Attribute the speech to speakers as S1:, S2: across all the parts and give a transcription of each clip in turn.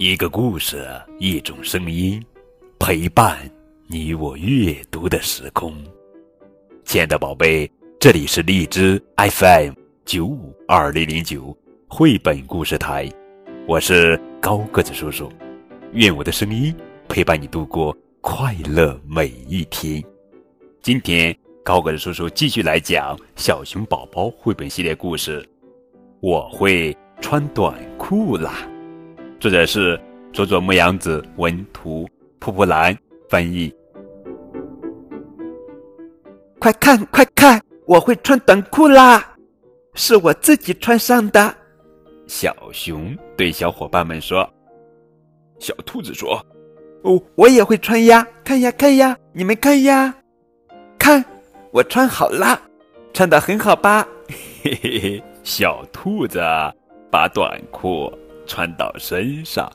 S1: 一个故事，一种声音，陪伴你我阅读的时空。亲爱的宝贝，这里是荔枝 FM 九五二零零九绘本故事台，我是高个子叔叔。愿我的声音陪伴你度过快乐每一天。今天，高个子叔叔继续来讲《小熊宝宝》绘本系列故事。我会穿短裤啦！作者是佐佐木阳子文图，瀑布兰翻译。
S2: 快看快看，我会穿短裤啦！是我自己穿上的。
S1: 小熊对小伙伴们说。
S3: 小兔子说：“
S2: 哦，我也会穿呀！看呀看呀，你们看呀，看我穿好啦，穿的很好吧？”
S1: 嘿嘿嘿。小兔子把短裤穿到身上，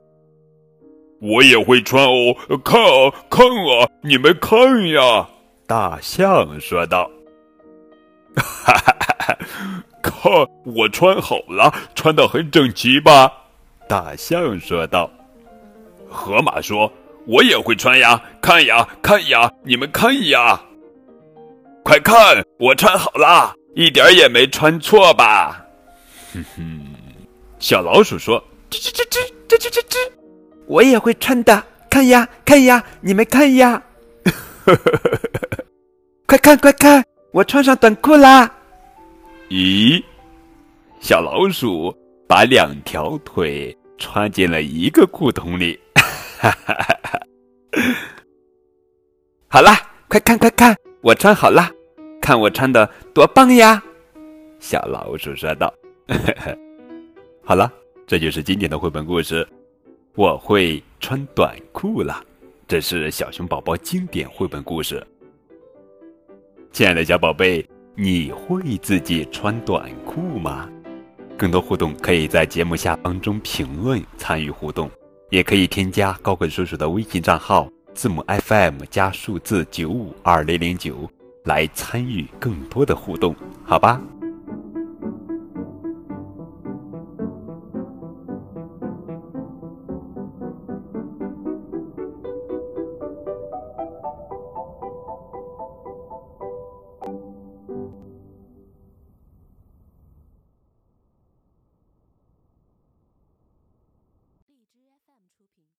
S3: 我也会穿哦！看啊，看啊，你们看呀！
S1: 大象说道：“
S3: 哈哈哈哈！看我穿好了，穿的很整齐吧？”
S1: 大象说道。
S3: 河马说：“我也会穿呀，看呀，看呀，你们看呀！快看，我穿好了，一点也没穿错吧？”
S1: 哼哼，小老鼠说：“
S2: 吱吱吱吱吱吱吱吱，我也会穿的，看呀看呀，你们看呀！快看快看，我穿上短裤啦！”
S1: 咦，小老鼠把两条腿穿进了一个裤筒里。哈哈哈哈
S2: 好啦，快看快看，我穿好啦，看我穿的多棒呀！
S1: 小老鼠说道。好了，这就是经典的绘本故事。我会穿短裤了，这是小熊宝宝经典绘本故事。亲爱的小宝贝，你会自己穿短裤吗？更多互动可以在节目下方中评论参与互动，也可以添加高滚叔叔的微信账号字母 FM 加数字九五二零零九来参与更多的互动，好吧？出品。